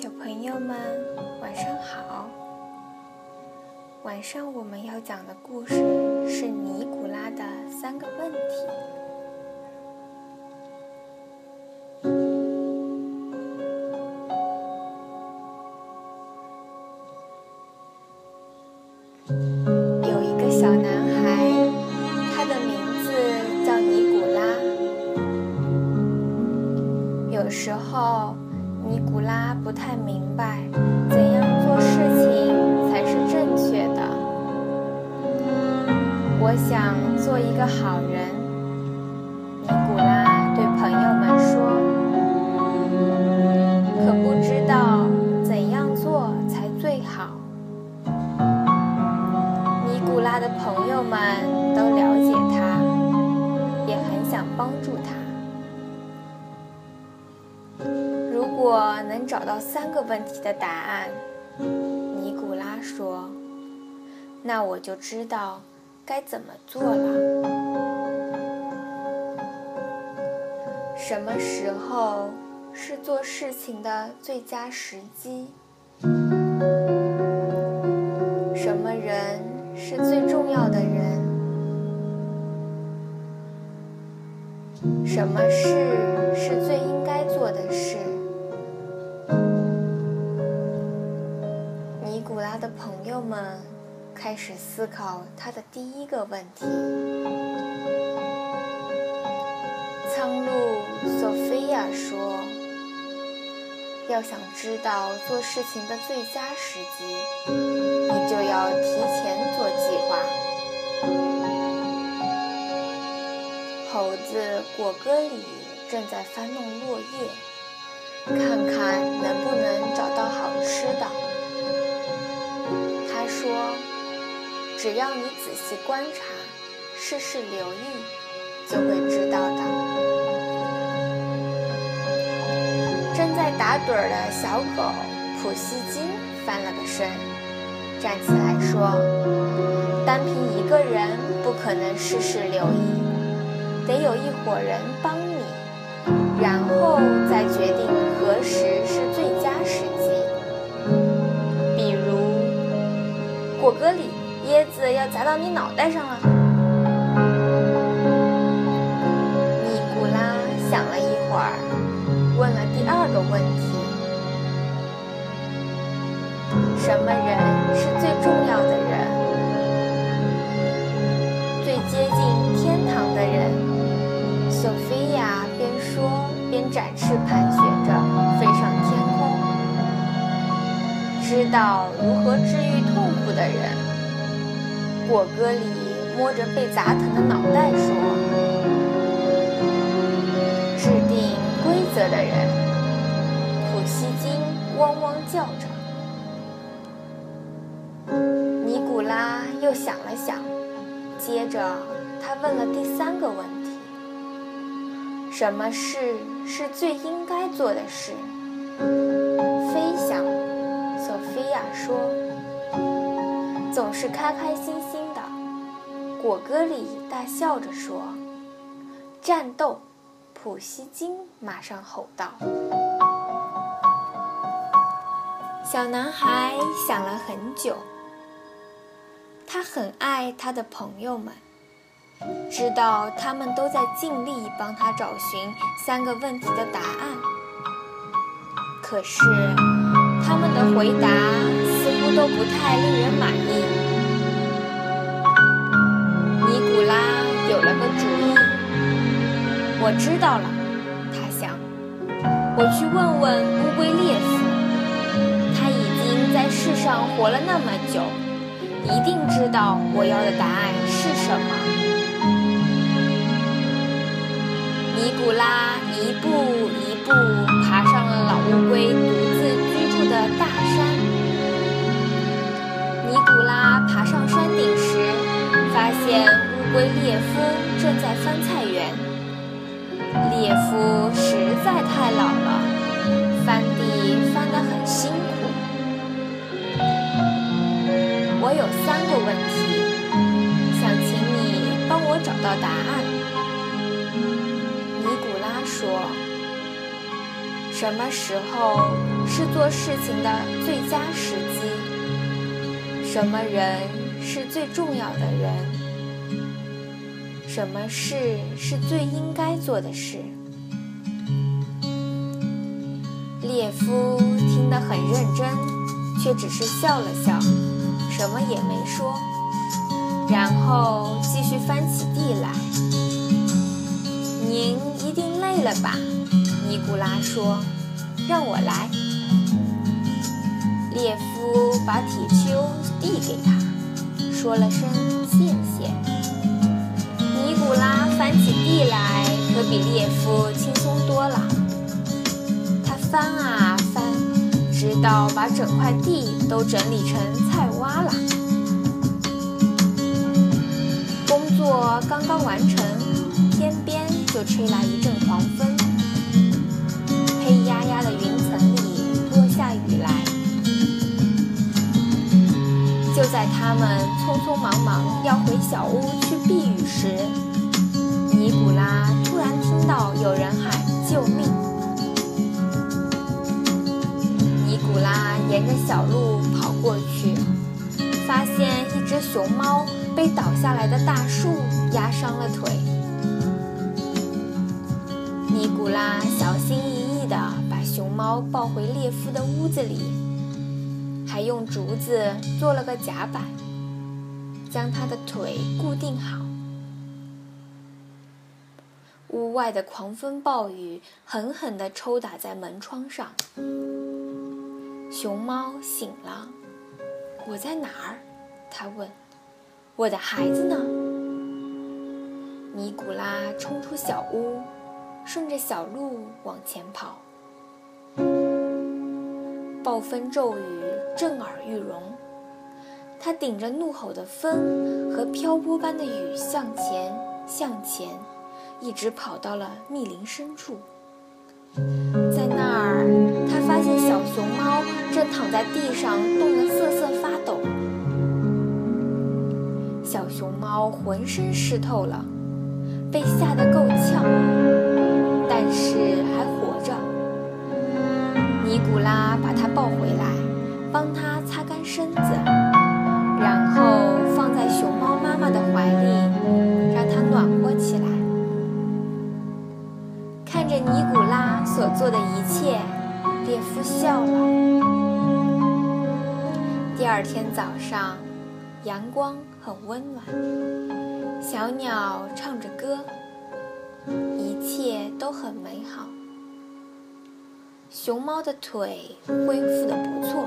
小朋友们，晚上好。晚上我们要讲的故事是尼古拉的三个问题。有一个小男孩，他的名字叫尼古拉。有时候，古拉不太明白怎样做事情才是正确的。我想做一个好人，如果能找到三个问题的答案，尼古拉说，那我就知道该怎么做了。什么时候是做事情的最佳时机？什么人是最重要的人？什么事是最应该做的事？古拉的朋友们开始思考他的第一个问题。苍鹭索菲亚说：“要想知道做事情的最佳时机，你就要提前做计划。”猴子果戈里正在翻弄落叶，看看能不能找到好吃的。说：“只要你仔细观察，事事留意，就会知道的。”正在打盹儿的小狗普希金翻了个身，站起来说：“单凭一个人不可能事事留意。”得有一伙人帮你，然后再决定何时是最佳时机。果戈里，椰子要砸到你脑袋上了。尼古拉想了一会儿，问了第二个问题：什么人是最重要的人？最接近天堂的人？索菲亚边说边展翅盘旋着飞上天空。知道如何治愈痛的人，果戈里摸着被砸疼的脑袋说：“制定规则的人。”普希金汪汪叫着。尼古拉又想了想，接着他问了第三个问题。什么事是最应该做的事？飞翔，索菲亚说。总是开开心心的，果戈里大笑着说。战斗，普希金马上吼道。小男孩想了很久，他很爱他的朋友们。知道他们都在尽力帮他找寻三个问题的答案，可是他们的回答似乎都不太令人满意。主意，我知道了，他想，我去问问乌龟列夫，他已经在世上活了那么久，一定知道我要的答案是什么。尼古拉一步一步爬上了老乌龟独自居住的大山。尼古拉爬上山顶时，发现乌龟列夫正在翻菜园。列夫实在太老了，翻地翻得很辛苦。我有三个问题，想请你帮我找到答案。尼古拉说：“什么时候是做事情的最佳时机？什么人是最重要的人？什么事是最应该做的事？列夫听得很认真，却只是笑了笑，什么也没说，然后继续翻起地来。您一定累了吧？尼古拉说：“让我来。”列夫把铁锹递给他，说了声谢谢。尼古拉翻起地来，可比列夫轻松多了。他翻啊翻，直到把整块地都整理成菜洼了。工作刚刚完成，天边就吹来一阵狂风，黑压压的云层里落下雨来。就在他们茫茫要回小屋去避雨时，尼古拉突然听到有人喊救命。尼古拉沿着小路跑过去，发现一只熊猫被倒下来的大树压伤了腿。尼古拉小心翼翼地把熊猫抱回列夫的屋子里，还用竹子做了个甲板，将他的腿固定好。屋外的狂风暴雨狠狠地抽打在门窗上。熊猫醒了，我在哪儿？他问。我的孩子呢？尼古拉冲出小屋，顺着小路往前跑。暴风骤雨震耳欲聋，他顶着怒吼的风和瓢泼般的雨向前向前，一直跑到了密林深处。在那儿，他发现小熊猫正躺在地上，冻得瑟瑟发抖。小熊猫浑身湿透了，被吓得够呛，但是还活着。尼古拉把它抱回来，帮它擦干身子，看着尼古拉所做的一切，列夫笑了。第二天早上，阳光很温暖，小鸟唱着歌，一切都很美好。熊猫的腿恢复的不错，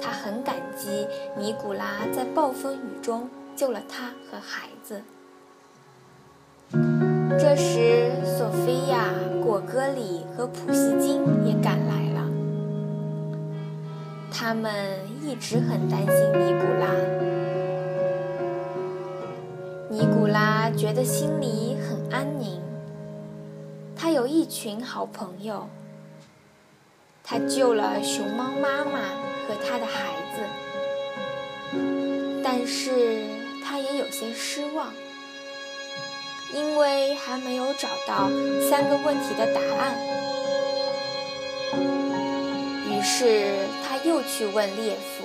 它很感激尼古拉在暴风雨中救了它和孩子。这时，索菲亚、果戈里和普希金也赶来了。他们一直很担心尼古拉。尼古拉觉得心里很安宁。他有一群好朋友。他救了熊猫妈妈和他的孩子，但是他也有些失望。因为还没有找到三个问题的答案，于是他又去问列夫。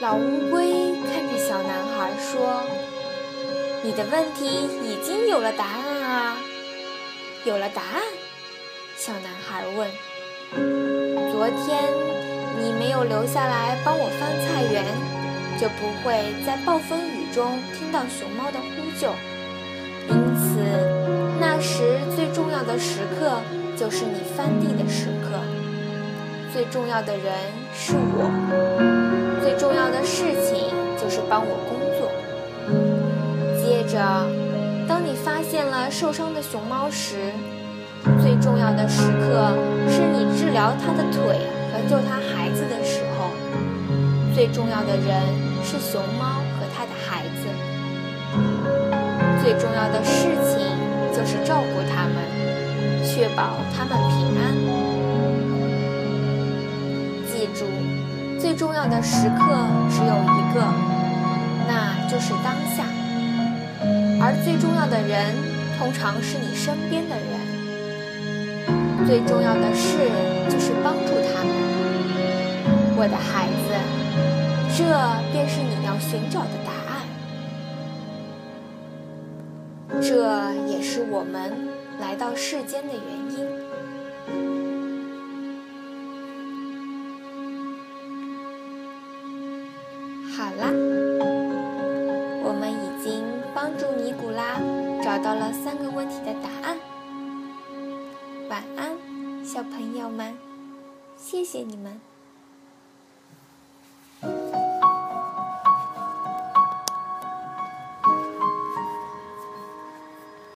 老乌龟看着小男孩说：“你的问题已经有了答案啊！”有了答案，小男孩问：“昨天你没有留下来帮我翻菜园，就不会在暴风雨。”中听到熊猫的呼救，因此那时最重要的时刻就是你翻地的时刻。最重要的人是我，最重要的事情就是帮我工作。接着，当你发现了受伤的熊猫时，最重要的时刻是你治疗它的腿和救它孩子的时候。最重要的人是熊。最重要的事情就是照顾他们，确保他们平安。记住，最重要的时刻只有一个，那就是当下。而最重要的人，通常是你身边的人。最重要的事就是帮助他们，我的孩子，这便是你要寻找的答案。我们来到世间的原因。好啦，我们已经帮助尼古拉找到了三个问题的答案。晚安，小朋友们，谢谢你们。